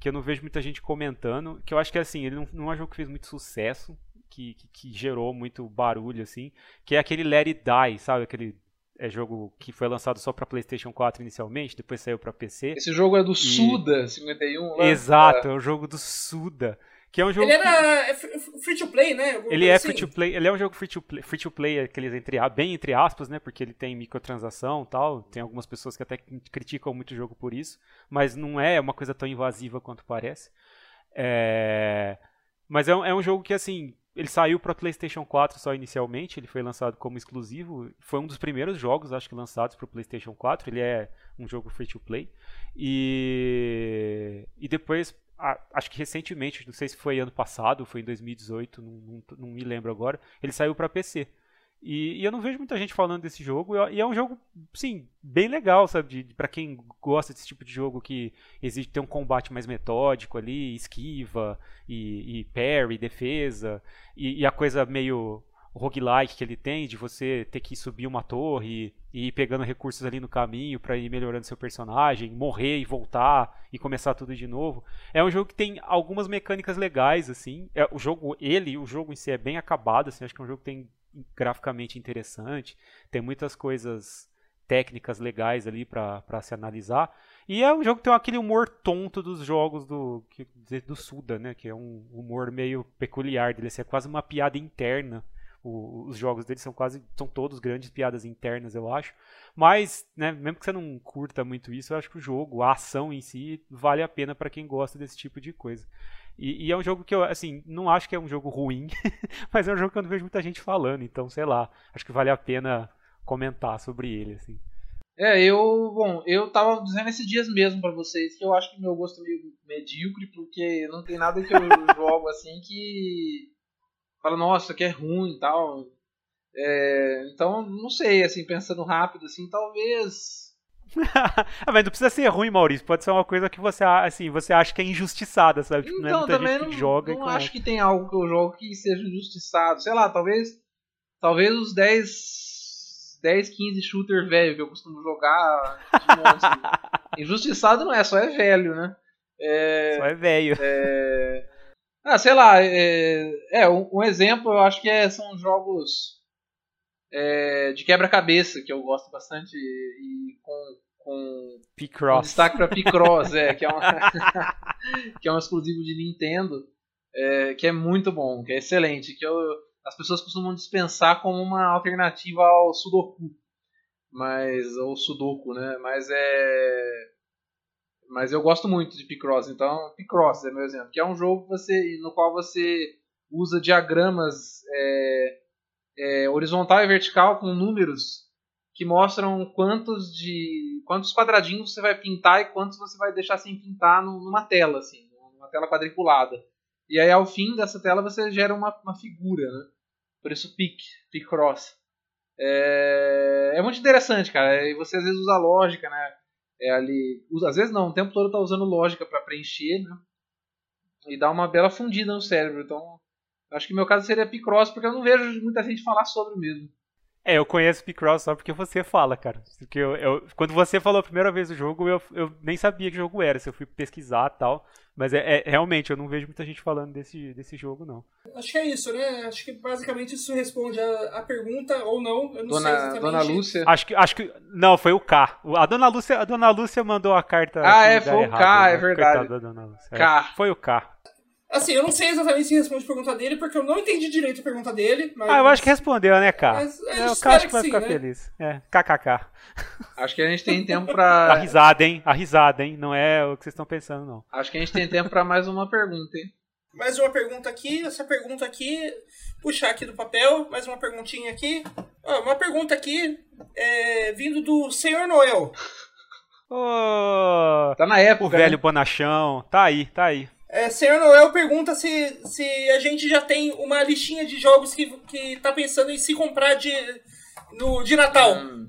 que eu não vejo muita gente comentando, que eu acho que assim, ele não, não é um jogo que fez muito sucesso, que, que, que, gerou muito barulho, assim, que é aquele Let It Die, sabe? Aquele é, jogo que foi lançado só para PlayStation 4 inicialmente, depois saiu para PC. Esse jogo é do e... Suda 51, lá. Exato, é o jogo do Suda. Que é um jogo ele era que... free to play, né? Ele é assim. free to play, ele é um jogo free to play, free to play aqueles entre, bem entre aspas, né? Porque ele tem microtransação tal. Tem algumas pessoas que até criticam muito o jogo por isso, mas não é uma coisa tão invasiva quanto parece. É... Mas é um, é um jogo que, assim, ele saiu para PlayStation 4 só inicialmente, ele foi lançado como exclusivo. Foi um dos primeiros jogos, acho que, lançados para o PlayStation 4. Ele é um jogo free to play. E, e depois acho que recentemente, não sei se foi ano passado, foi em 2018, não, não, não me lembro agora, ele saiu para PC. E, e, eu não vejo muita gente falando desse jogo, e é um jogo, sim, bem legal, sabe? Para quem gosta desse tipo de jogo que exige ter um combate mais metódico ali, esquiva, e, e parry, defesa, e, e a coisa meio roguelike que ele tem, de você ter que subir uma torre e ir pegando recursos ali no caminho para ir melhorando seu personagem, morrer e voltar e começar tudo de novo. É um jogo que tem algumas mecânicas legais, assim. É, o jogo, ele, o jogo em si é bem acabado, assim. Acho que é um jogo que tem graficamente interessante, tem muitas coisas técnicas legais ali para se analisar. E é um jogo que tem aquele humor tonto dos jogos do, do Suda, né? Que é um humor meio peculiar dele. Assim, é quase uma piada interna o, os jogos deles são quase são todos grandes piadas internas, eu acho. Mas, né, mesmo que você não curta muito isso, eu acho que o jogo, a ação em si, vale a pena para quem gosta desse tipo de coisa. E, e, é um jogo que eu, assim, não acho que é um jogo ruim, mas é um jogo que eu não vejo muita gente falando, então, sei lá, acho que vale a pena comentar sobre ele, assim. É, eu, bom, eu tava dizendo esses dias mesmo para vocês que eu acho que meu gosto é meio medíocre, porque não tem nada que eu jogo assim que fala, nossa, isso aqui é ruim e tal. É, então, não sei, assim, pensando rápido, assim, talvez. ah, mas não precisa ser ruim, Maurício. Pode ser uma coisa que você, assim, você acha que é injustiçada, sabe? Tipo, então, não é também não, joga não acho que tem algo que eu jogo que seja injustiçado. Sei lá, talvez. Talvez os 10. 10, 15 shooter velho que eu costumo jogar. injustiçado não é, só é velho, né? É, só é velho. É, ah, sei lá, é, é um, exemplo eu acho que é, são jogos é, de quebra-cabeça que eu gosto bastante e com, com, Picross. destaque para Picross, é, que é, uma, que é um exclusivo de Nintendo, é, que é muito bom, que é excelente, que eu, as pessoas costumam dispensar como uma alternativa ao Sudoku, mas ou Sudoku, né? Mas é mas eu gosto muito de Picross, então Picross é meu exemplo, que é um jogo você, no qual você usa diagramas é, é, horizontal e vertical com números que mostram quantos de quantos quadradinhos você vai pintar e quantos você vai deixar sem pintar numa tela, assim, numa tela quadriculada. E aí ao fim dessa tela você gera uma, uma figura, né? Por isso Pic, Picross. É, é muito interessante, cara. E você às vezes usa lógica, né? É ali. Às vezes não, o tempo todo tá usando lógica para preencher, né? E dá uma bela fundida no cérebro. Então, acho que meu caso seria Picross, porque eu não vejo muita gente falar sobre mesmo. É, eu conheço Picross só porque você fala, cara. Porque eu, eu, quando você falou a primeira vez o jogo, eu, eu nem sabia que jogo era. Se eu fui pesquisar e tal. Mas é, é, realmente, eu não vejo muita gente falando desse, desse jogo, não. Acho que é isso, né? Acho que basicamente isso responde a, a pergunta ou não. Eu não dona, sei exatamente. Dona Lúcia. Acho que, acho que. Não, foi o K. A Dona Lúcia, a Dona Lúcia mandou a carta. Ah, é, foi o K, né? é verdade. Da Dona Lúcia. K. É, foi o K. Assim, eu não sei exatamente se responde a pergunta dele, porque eu não entendi direito a pergunta dele. Mas... Ah, eu acho que respondeu, né, cara? Mas, é, o cara acho que vai sim, ficar né? feliz. É, kkk. Acho que a gente tem tempo pra. A risada, hein? A risada, hein? Não é o que vocês estão pensando, não. Acho que a gente tem tempo pra mais uma pergunta, hein? Mais uma pergunta aqui. Essa pergunta aqui. Puxar aqui do papel. Mais uma perguntinha aqui. Ah, uma pergunta aqui. É, vindo do Senhor Noel. Oh, tá na época. O velho né? bonachão. Tá aí, tá aí. É, Senhor Noel pergunta se, se a gente já tem uma listinha de jogos que, que tá pensando em se comprar de, no, de Natal. Hum.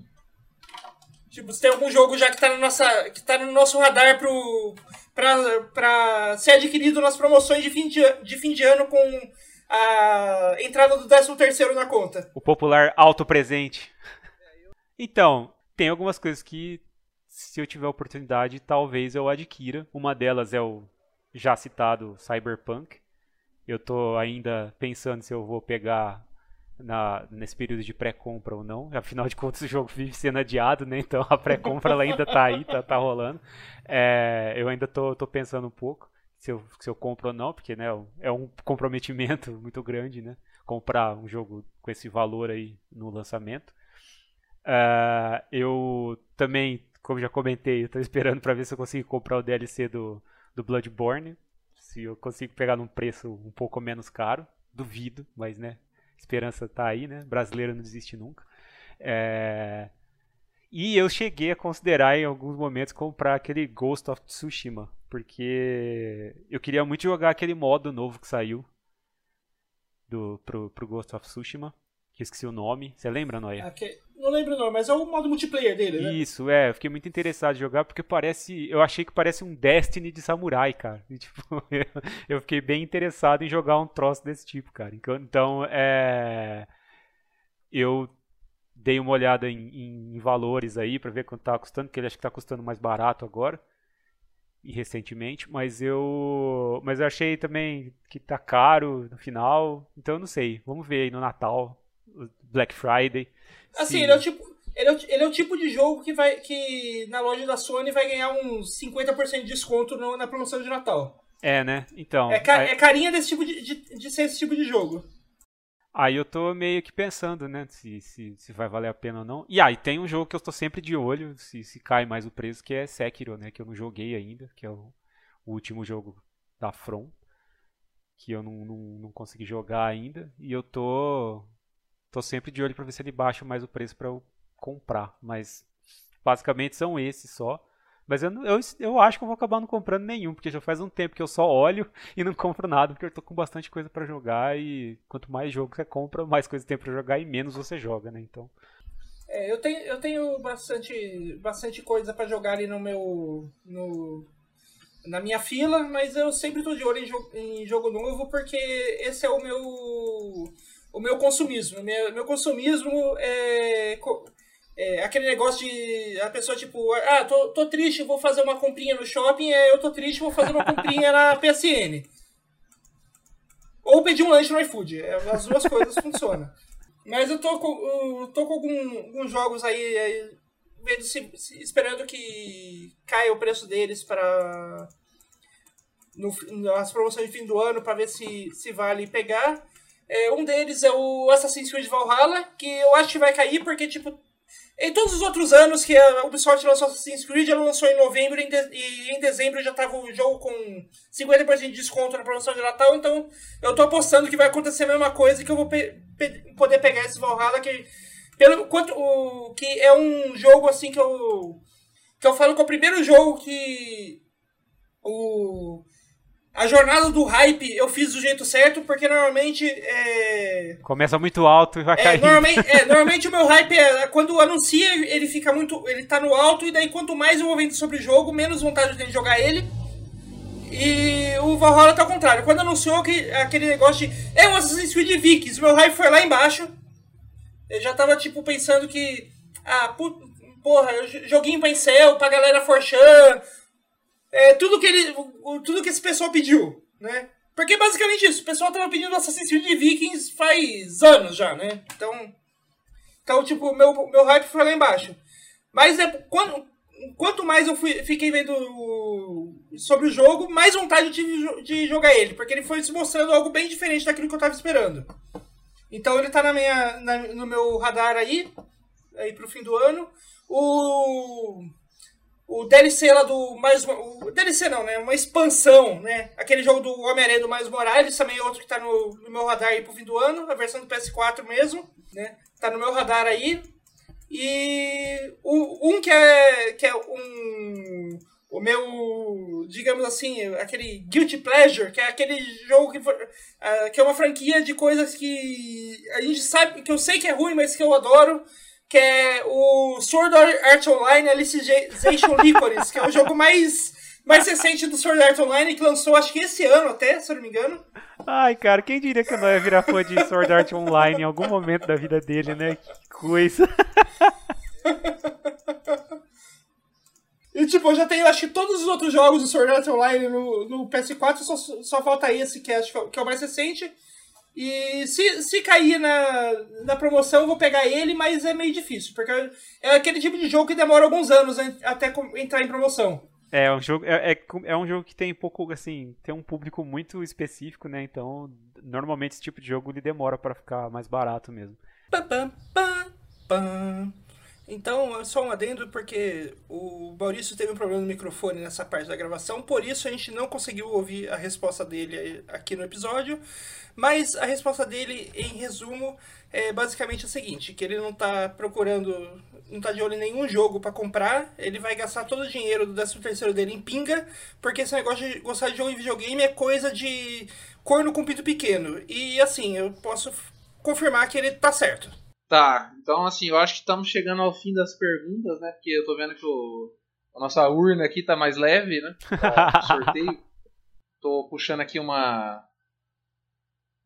Tipo, se tem algum jogo já que tá, no nossa, que tá no nosso radar pro, pra, pra ser adquirido nas promoções de fim de, de fim de ano com a entrada do 13 terceiro na conta. O popular auto presente. Então, tem algumas coisas que, se eu tiver oportunidade, talvez eu adquira. Uma delas é o já citado Cyberpunk. Eu tô ainda pensando se eu vou pegar na, nesse período de pré-compra ou não. Afinal de contas, o jogo vive sendo adiado, né? Então a pré-compra ainda tá aí, tá, tá rolando. É, eu ainda tô pensando um pouco se eu, se eu compro ou não, porque né, é um comprometimento muito grande, né? Comprar um jogo com esse valor aí no lançamento. Uh, eu também, como já comentei, estou esperando para ver se eu consigo comprar o DLC do, do Bloodborne. Se eu consigo pegar num preço um pouco menos caro. Duvido, mas né. Esperança tá aí, né? Brasileiro não desiste nunca. É... E eu cheguei a considerar em alguns momentos comprar aquele Ghost of Tsushima. Porque eu queria muito jogar aquele modo novo que saiu do, pro, pro Ghost of Tsushima que esqueci o nome. Você lembra, Noia? Okay. Não lembro não, mas é o modo multiplayer dele, né? Isso, é. Eu fiquei muito interessado em jogar porque parece. Eu achei que parece um Destiny de samurai, cara. E, tipo, eu fiquei bem interessado em jogar um troço desse tipo, cara. Então, é. eu dei uma olhada em, em, valores aí para ver quanto tá custando, porque ele acho que tá custando mais barato agora e recentemente, mas eu mas eu achei também que tá caro no final, então eu não sei. Vamos ver aí no Natal, Black Friday. Assim, se... ele é o tipo ele é, o, ele é o tipo de jogo que vai que na loja da Sony vai ganhar uns 50% de desconto no, na promoção de Natal. É, né? Então. É, ca, é carinha desse tipo de, de, de ser esse tipo de jogo. Aí eu tô meio que pensando, né, se, se, se vai valer a pena ou não. E aí ah, tem um jogo que eu tô sempre de olho, se, se cai mais o preço, que é Sekiro, né, que eu não joguei ainda, que é o, o último jogo da From, que eu não, não, não, consegui jogar ainda. E eu tô, tô sempre de olho pra ver se ele baixa mais o preço pra eu comprar. Mas basicamente são esses só. Mas eu, eu, eu acho que eu vou acabar não comprando nenhum, porque já faz um tempo que eu só olho e não compro nada, porque eu tô com bastante coisa para jogar e quanto mais jogo você compra, mais coisa tem para jogar e menos você joga, né? Então. É, eu tenho, eu tenho bastante, bastante coisa para jogar ali no meu. No, na minha fila, mas eu sempre tô de olho em jogo, em jogo novo, porque esse é o meu. O meu consumismo. Meu, meu consumismo é é, aquele negócio de a pessoa, tipo, ah, tô, tô triste, vou fazer uma comprinha no shopping, é, eu tô triste, vou fazer uma comprinha na PSN. Ou pedir um lanche no iFood. É, as duas coisas funcionam. Mas eu tô com, eu tô com algum, alguns jogos aí, aí vendo se, se, esperando que caia o preço deles para nas promoções de fim do ano para ver se, se vale pegar. É, um deles é o Assassin's Creed Valhalla, que eu acho que vai cair porque, tipo, em todos os outros anos que a Ubisoft lançou Assassin's Creed, ela lançou em novembro e em dezembro já estava o jogo com 50% de desconto na promoção de Natal, então eu tô apostando que vai acontecer a mesma coisa e que eu vou pe pe poder pegar esse Valhalla que pelo quanto o que é um jogo assim que eu que eu falo que é o primeiro jogo que o a jornada do hype eu fiz do jeito certo, porque normalmente. É... Começa muito alto e vai é, cair. Normalmente, é, normalmente o meu hype é. Quando anuncia, ele fica muito. Ele tá no alto, e daí quanto mais eu vou vendo sobre o jogo, menos vontade de jogar ele. E o Valhalla tá ao contrário. Quando anunciou que aquele negócio de. É um Assassin's Creed Vikings, meu hype foi lá embaixo. Eu já tava, tipo, pensando que. Ah, porra, joguinho pra incel, pra galera forchando é, tudo que ele. Tudo que esse pessoal pediu, né? Porque basicamente isso, o pessoal tava pedindo Assassin's Creed Vikings faz anos já, né? Então. Então, tipo, meu, meu hype foi lá embaixo. Mas é, quando, quanto mais eu fui, fiquei vendo sobre o jogo, mais vontade eu tive de jogar ele. Porque ele foi se mostrando algo bem diferente daquilo que eu tava esperando. Então ele tá na minha, na, no meu radar aí, aí pro fim do ano. O o DLC lá do mais o DLC não, né? Uma expansão, né? Aquele jogo do Homem-Aranha do Mais Morales, também é outro que tá no, no, meu radar aí pro fim do ano, a versão do PS4 mesmo, né? Tá no meu radar aí. E o, um que é que é um o meu, digamos assim, aquele guilty pleasure, que é aquele jogo que, uh, que é uma franquia de coisas que a gente sabe que eu sei que é ruim, mas que eu adoro que é o Sword Art Online Alicization Licorice, que é o jogo mais, mais recente do Sword Art Online, que lançou acho que esse ano até, se eu não me engano. Ai, cara, quem diria que eu não ia virar fã de Sword Art Online em algum momento da vida dele, né? Que coisa. E tipo, eu já tenho acho que todos os outros jogos do Sword Art Online no, no PS4, só, só falta esse que, acho que é o mais recente. E se, se cair na, na promoção, eu vou pegar ele, mas é meio difícil, porque é aquele tipo de jogo que demora alguns anos até entrar em promoção. É, um jogo, é, é, é, um jogo que tem pouco, assim, tem um público muito específico, né? Então, normalmente esse tipo de jogo ele demora para ficar mais barato mesmo. Pam, pam, pam, pam. Então, só um adendo, porque o Maurício teve um problema no microfone nessa parte da gravação, por isso a gente não conseguiu ouvir a resposta dele aqui no episódio. Mas a resposta dele, em resumo, é basicamente a seguinte: que ele não está procurando, não está de olho em nenhum jogo para comprar, ele vai gastar todo o dinheiro do 13 terceiro dele em pinga, porque esse negócio de gostar de jogo em videogame é coisa de corno com pinto pequeno. E assim, eu posso confirmar que ele tá certo. Tá, então assim, eu acho que estamos chegando ao fim das perguntas, né? Porque eu tô vendo que o, a nossa urna aqui tá mais leve, né? Tá sorteio. tô puxando aqui uma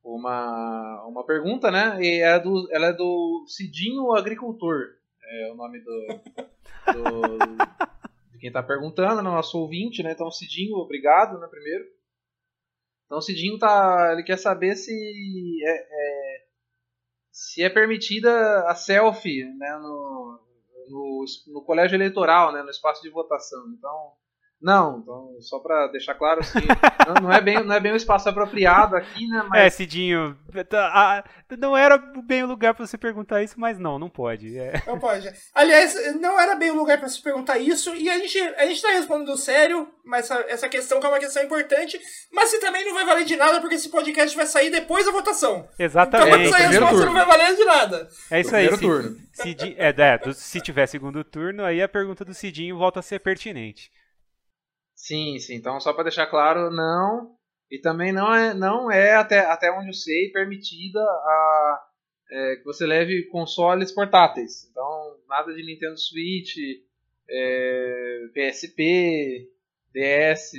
uma, uma pergunta, né? E é do, ela é do Cidinho Agricultor. É o nome do, do de quem está perguntando, né? nosso ouvinte, né? Então, Cidinho, obrigado, né? Primeiro. Então, Cidinho tá, ele quer saber se é, é se é permitida a selfie, né? No, no, no colégio eleitoral, né? No espaço de votação. Então, não, então, só para deixar claro que assim, não, não, é bem, não é bem o espaço apropriado aqui, né? Mas... É, Cidinho, tá, não era bem o lugar para você perguntar isso, mas não, não pode. É. Não pode. Aliás, não era bem o lugar para se perguntar isso, e a gente, a gente tá respondendo sério, mas essa, essa questão que é uma questão importante, mas que também não vai valer de nada, porque esse podcast vai sair depois da votação. Exatamente. Então, essa resposta não vai valer de nada. É isso aí. Turno. Cidinho, é, é, se tiver segundo turno, aí a pergunta do Cidinho volta a ser pertinente. Sim, sim. Então, só para deixar claro, não. E também não é, não é até, até onde eu sei, permitida a, é, que você leve consoles portáteis. Então, nada de Nintendo Switch, é, PSP, DS.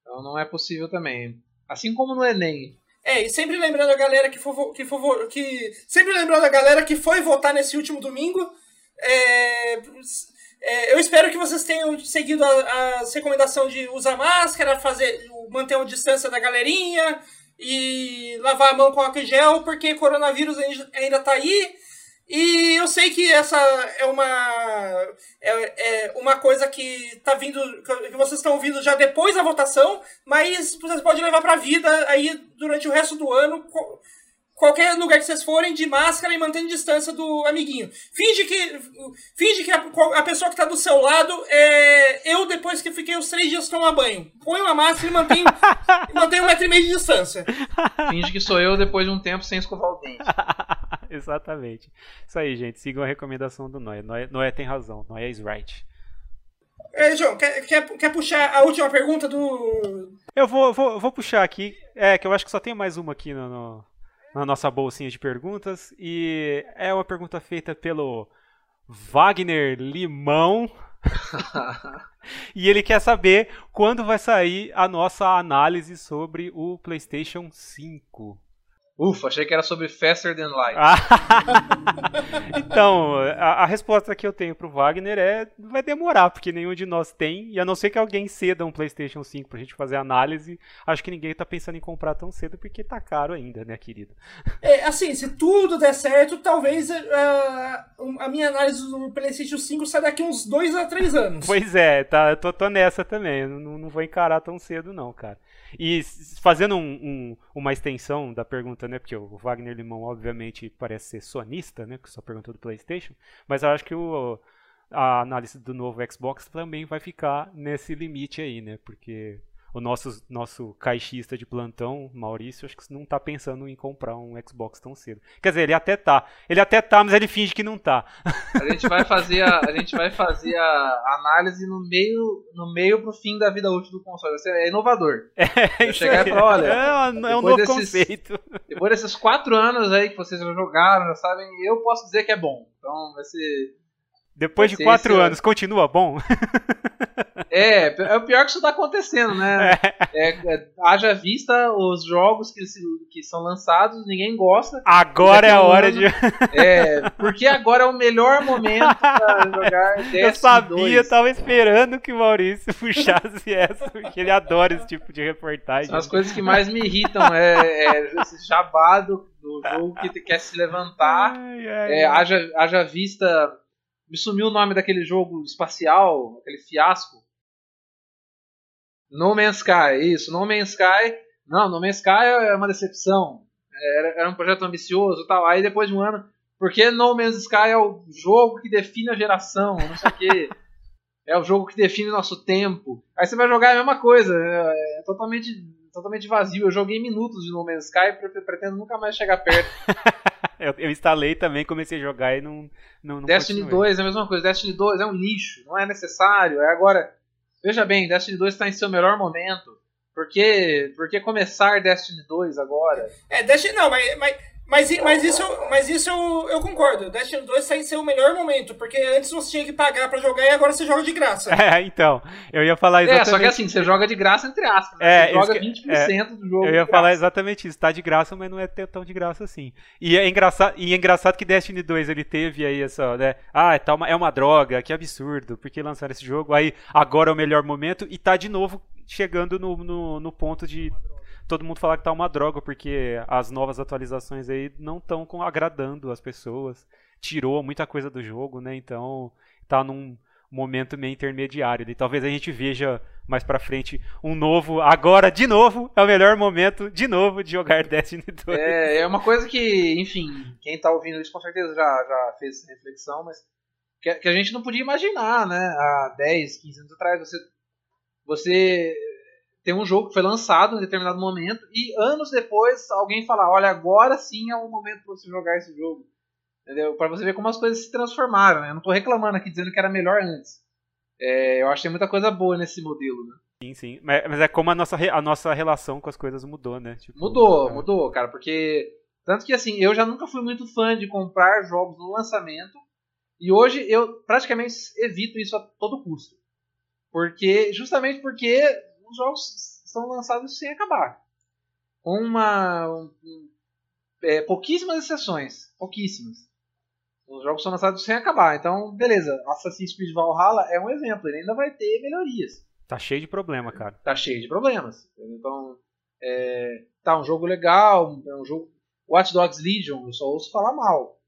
Então, não é possível também. Assim como no Enem. É, e sempre lembrando a galera que for, que for que sempre lembrando a galera que foi votar nesse último domingo, é, é, eu espero que vocês tenham seguido a, a recomendação de usar máscara, fazer, manter a distância da galerinha e lavar a mão com álcool gel, porque coronavírus ainda está aí. E eu sei que essa é uma, é, é uma coisa que está vindo, que vocês estão ouvindo já depois da votação, mas vocês podem levar para a vida aí durante o resto do ano qualquer lugar que vocês forem de máscara e mantendo distância do amiguinho. Finge que, finge que a, a pessoa que está do seu lado é eu depois que fiquei os três dias tomar banho. Põe uma máscara e mantém, mantém um metro e meio de distância. Finge que sou eu depois de um tempo sem escovar o dente. Exatamente. Isso aí, gente. Sigam a recomendação do Noé. Noé, Noé tem razão. Noé is right. É, João, quer, quer, quer puxar a última pergunta do. Eu vou, vou, vou puxar aqui. É, que eu acho que só tem mais uma aqui no, no na nossa bolsinha de perguntas. E é uma pergunta feita pelo Wagner Limão. e ele quer saber quando vai sair a nossa análise sobre o PlayStation 5. Ufa, achei que era sobre Faster Than Light. então, a, a, resposta que eu tenho pro Wagner é vai demorar, porque nenhum de nós tem, e a não ser que alguém ceda um PlayStation 5 pra gente fazer análise, acho que ninguém tá pensando em comprar tão cedo porque tá caro ainda, né, querido? É, assim, se tudo der certo, talvez uh, a minha análise do PlayStation 5 saia daqui uns 2 a 3 anos. Pois é, tá, tô, tô nessa também, não, não vou encarar tão cedo não, cara. E fazendo um, um, uma extensão da pergunta, né? Porque o Wagner Limão, obviamente, parece ser sonista, né? Que só perguntou do PlayStation. Mas eu acho que o, a análise do novo Xbox também vai ficar nesse limite aí, né? Porque o nosso, nosso caixista de plantão, Maurício, acho que não tá pensando em comprar um Xbox tão cedo. Quer dizer, ele até tá. Ele até tá, mas ele finge que não tá. A gente vai fazer a, a gente vai fazer a análise no meio no meio pro fim da vida útil do console. É inovador. É, chegar e falar, olha, é, é um novo desses, conceito. Depois desses quatro anos aí que vocês já jogaram, já sabem, eu posso dizer que é bom. Então vai ser depois vai de quatro esse... anos, continua bom? É, é o pior que isso está acontecendo, né? É. É, é, haja vista os jogos que, se, que são lançados, ninguém gosta. Agora é a hora ano, de. É, porque agora é o melhor momento para jogar Destiny Eu sabia, 2. eu tava esperando que o Maurício puxasse essa, porque ele adora esse tipo de reportagem. São as coisas que mais me irritam, é, é esse jabado do jogo que quer se levantar. Ai, ai, é, haja, haja vista. Me sumiu o nome daquele jogo espacial, aquele fiasco. No Man's Sky, isso, No Man's Sky. Não, No Man's Sky é uma decepção. Era, era um projeto ambicioso tal. Aí depois de um ano, porque No Man's Sky é o jogo que define a geração, não sei o quê. É o jogo que define o nosso tempo. Aí você vai jogar a mesma coisa, é, é totalmente, totalmente vazio. Eu joguei minutos de No Man's Sky e pretendo nunca mais chegar perto. eu, eu, instalei também, comecei a jogar e não. não, não Destiny continuei. 2 é a mesma coisa. Destiny 2 é um lixo, não é necessário. É agora Veja bem, Destiny 2 está em seu melhor momento. Por que, por que começar Destiny 2 agora? É, Destiny não, mas, mas, Mas, mas isso, mas isso eu, eu concordo. Destiny 2 está em seu melhor momento, porque antes você tinha que pagar para jogar e agora você joga de graça. É, então. Eu ia falar exatamente. É, só que assim, você joga de graça entre aspas. Né? É, você joga 20% é, do jogo. Eu ia falar exatamente isso. Tá de graça, mas não é tão de graça assim. E é engraçado, e é engraçado que Destiny 2 ele teve aí essa, né? Ah, é, uma, é uma droga, que absurdo. Por que lançaram esse jogo? Aí agora é o melhor momento e tá de novo chegando no, no, no ponto de todo mundo falar que tá uma droga, porque as novas atualizações aí não estão agradando as pessoas. Tirou muita coisa do jogo, né? Então tá num momento meio intermediário. E talvez a gente veja mais pra frente um novo. Agora, de novo, é o melhor momento, de novo, de jogar Destiny 2. É, é uma coisa que, enfim, quem tá ouvindo isso com certeza já, já fez essa reflexão, mas que, que a gente não podia imaginar, né? Há 10, 15 anos atrás, você. Você tem um jogo que foi lançado em determinado momento e anos depois alguém falar, olha, agora sim é o momento para você jogar esse jogo. Entendeu? Para você ver como as coisas se transformaram. Né? Eu não estou reclamando aqui dizendo que era melhor antes. É, eu acho que tem muita coisa boa nesse modelo, né? Sim, sim. Mas é como a nossa, a nossa relação com as coisas mudou, né? Tipo, mudou, é. mudou, cara, porque. Tanto que assim, eu já nunca fui muito fã de comprar jogos no lançamento. E hoje eu praticamente evito isso a todo custo. Porque. Justamente porque os jogos são lançados sem acabar. Com uma. Um, é, pouquíssimas exceções. Pouquíssimas. Os jogos são lançados sem acabar. Então, beleza. Assassin's Creed Valhalla é um exemplo. Ele ainda vai ter melhorias. Tá cheio de problema, cara. Tá cheio de problemas. Então, é, tá um jogo legal. É um jogo. Watch Dogs Legion, eu só ouço falar mal.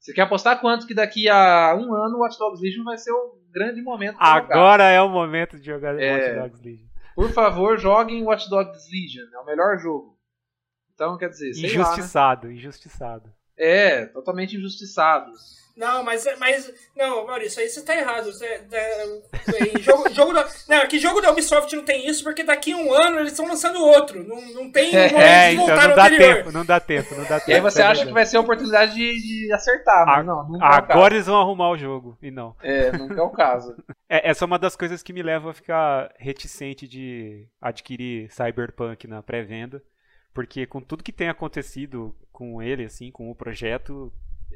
Você quer apostar quanto que daqui a um ano o Watch Dogs Legion vai ser o grande momento Agora jogar. é o momento de jogar é, Watch Dogs Legion. Por favor, joguem Watch Dogs Legion. É o melhor jogo. Então, quer dizer, Injustiçado, lá, né? injustiçado. É, totalmente injustiçado. Não, mas, mas. Não, Maurício, aí você tá errado. Você, é, jogo, jogo da, não, aqui jogo da Ubisoft não tem isso, porque daqui a um ano eles estão lançando outro. Não, não tem é, momento é, de então voltar então, não dá anterior. Tempo, não dá tempo, não dá tempo. E aí você acha que vai ser a oportunidade de, de acertar, mas a, não, não Agora eles vão arrumar o jogo, e não. É, não é o caso. é, essa é uma das coisas que me leva a ficar reticente de adquirir Cyberpunk na pré-venda. Porque com tudo que tem acontecido com ele, assim, com o projeto,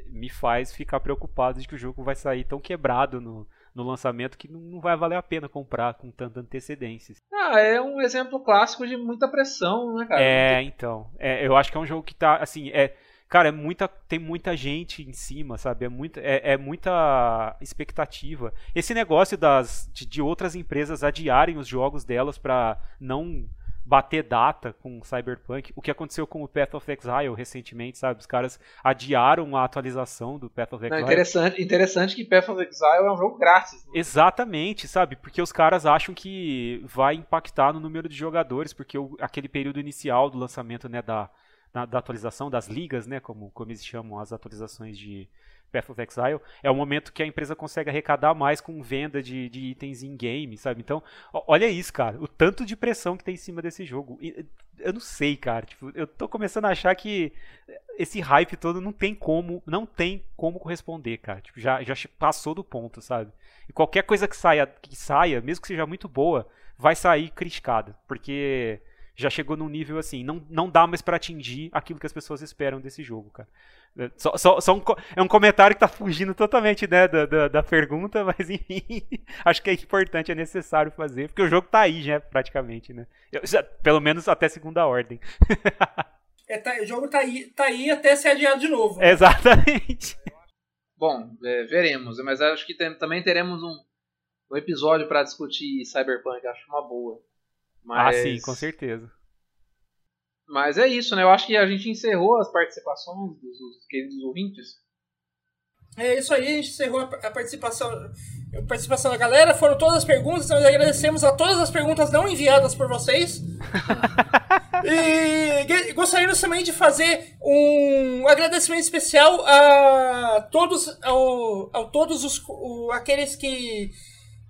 me faz ficar preocupado de que o jogo vai sair tão quebrado no, no lançamento que não vai valer a pena comprar com tanta antecedência. Ah, é um exemplo clássico de muita pressão, né, cara? É, então. É, eu acho que é um jogo que tá, assim, é. Cara, é muita, tem muita gente em cima, sabe? É muita, é, é muita expectativa. Esse negócio das, de, de outras empresas adiarem os jogos delas para não bater data com Cyberpunk. O que aconteceu com o Path of Exile recentemente, sabe? Os caras adiaram a atualização do Path of Exile. Não, interessante, interessante que Path of Exile é um jogo grátis. Né? Exatamente, sabe? Porque os caras acham que vai impactar no número de jogadores, porque o, aquele período inicial do lançamento, né, da, da, da atualização das ligas, né, como, como eles chamam as atualizações de Path of Exile, é o momento que a empresa consegue arrecadar mais com venda de, de itens em game, sabe? Então, olha isso, cara, o tanto de pressão que tem em cima desse jogo. Eu não sei, cara, tipo, eu tô começando a achar que esse hype todo não tem como, não tem como corresponder, cara. Tipo, já, já passou do ponto, sabe? E qualquer coisa que saia, que saia, mesmo que seja muito boa, vai sair criticada, porque já chegou num nível assim, não, não dá mais para atingir aquilo que as pessoas esperam desse jogo, cara. É, só, só, só um, é um comentário que tá fugindo totalmente né, da, da, da, pergunta, mas enfim, acho que é importante, é necessário fazer, porque o jogo tá aí, já, praticamente, né? Eu, já, pelo menos até segunda ordem. é, tá, o jogo tá aí, tá aí até ser adiado de novo. Né? Exatamente. Bom, é, veremos, mas acho que tem, também teremos um, um episódio para discutir Cyberpunk, acho uma boa. Mas... Ah, sim, com certeza. Mas é isso, né? Eu acho que a gente encerrou as participações dos, dos queridos ouvintes. É isso aí, a gente encerrou a participação, a participação da galera. Foram todas as perguntas, nós agradecemos a todas as perguntas não enviadas por vocês. e gostaríamos também de fazer um agradecimento especial a todos, ao, a todos os, o, aqueles que,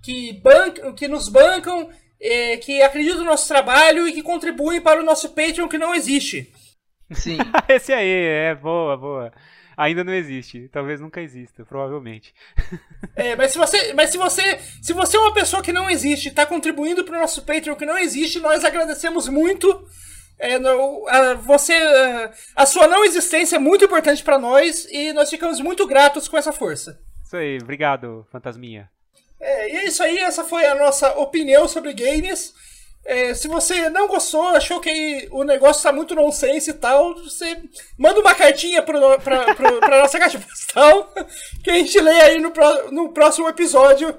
que, bancam, que nos bancam é, que acreditam no nosso trabalho e que contribuem para o nosso Patreon que não existe. Sim. Esse aí, é, boa, boa. Ainda não existe, talvez nunca exista, provavelmente. É, mas se você, mas se você, se você é uma pessoa que não existe, está contribuindo para o nosso Patreon que não existe, nós agradecemos muito É, não, a, você, a sua não existência é muito importante para nós e nós ficamos muito gratos com essa força. Isso aí, obrigado, Fantasminha. É, e é isso aí, essa foi a nossa opinião sobre games. É, se você não gostou, achou que o negócio tá muito nonsense e tal, você manda uma cartinha pro, pro, pra nossa caixa postal que a gente lê aí no, no próximo episódio.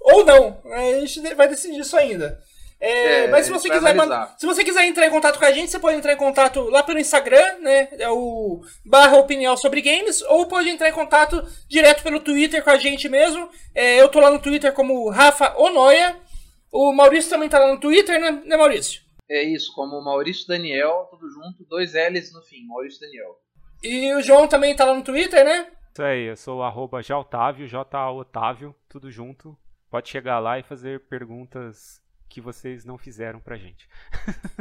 Ou não. A gente vai decidir isso ainda. É, é, mas se você quiser se você quiser entrar em contato com a gente, você pode entrar em contato lá pelo Instagram, né? É o barra opinião sobre games, ou pode entrar em contato direto pelo Twitter com a gente mesmo. É, eu tô lá no Twitter como Rafa Onoia. O Maurício também tá lá no Twitter, né, né Maurício? É isso, como Maurício Daniel, tudo junto, dois L's no fim, Maurício Daniel. E o João também tá lá no Twitter, né? Isso aí, eu sou o arroba Otávio, J Otávio, tudo junto. Pode chegar lá e fazer perguntas que vocês não fizeram pra gente.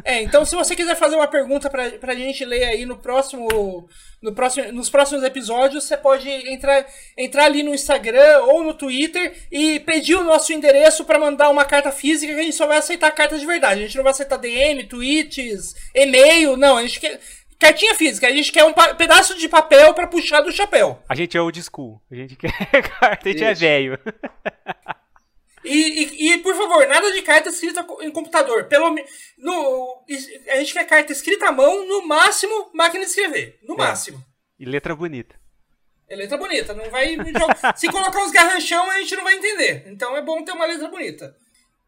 É, então se você quiser fazer uma pergunta pra, pra gente ler aí no próximo, no próximo, nos próximos episódios, você pode entrar, entrar ali no Instagram ou no Twitter e pedir o nosso endereço para mandar uma carta física que a gente só vai aceitar cartas de verdade. A gente não vai aceitar DM, tweets, e-mail, não. A gente quer cartinha física. A gente quer um pedaço de papel para puxar do chapéu. A gente é old school. A gente quer carta, a gente Isso. é velho. E, e, e, por favor, nada de carta escrita em computador. Pelo no, A gente quer carta escrita à mão, no máximo, máquina de escrever. No é. máximo. E letra bonita. É letra bonita. Não vai. Se colocar uns garranchão, a gente não vai entender. Então é bom ter uma letra bonita.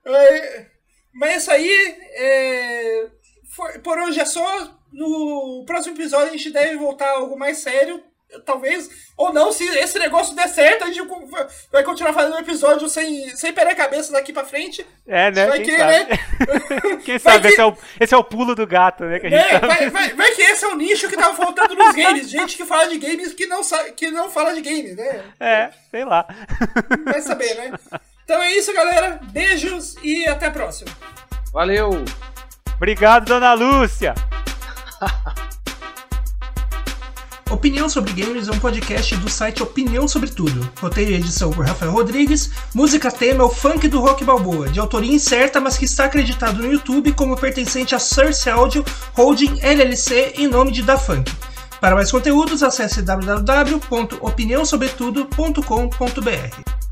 É, mas isso aí. É, for, por hoje é só. No próximo episódio a gente deve voltar a algo mais sério talvez, ou não, se esse negócio der certo, a gente vai continuar fazendo episódio sem, sem perder a cabeça daqui pra frente. É, né? Vai Quem que, sabe? né? Quem sabe, que... esse, é o, esse é o pulo do gato, né? Que a gente é, tá... vai, vai, vai, que esse é o nicho que tava faltando nos games. Gente que fala de games que não, que não fala de games, né? É, sei lá. Vai saber, né? Então é isso, galera. Beijos e até a próxima. Valeu! Obrigado, dona Lúcia! Opinião sobre Games é um podcast do site Opinião Sobre Tudo. Roteiro e edição por Rafael Rodrigues. Música tema é o funk do Rock Balboa, de autoria incerta, mas que está acreditado no YouTube como pertencente a Source Audio Holding LLC em nome de Da Funk. Para mais conteúdos, acesse www.opiniãosobretudo.com.br.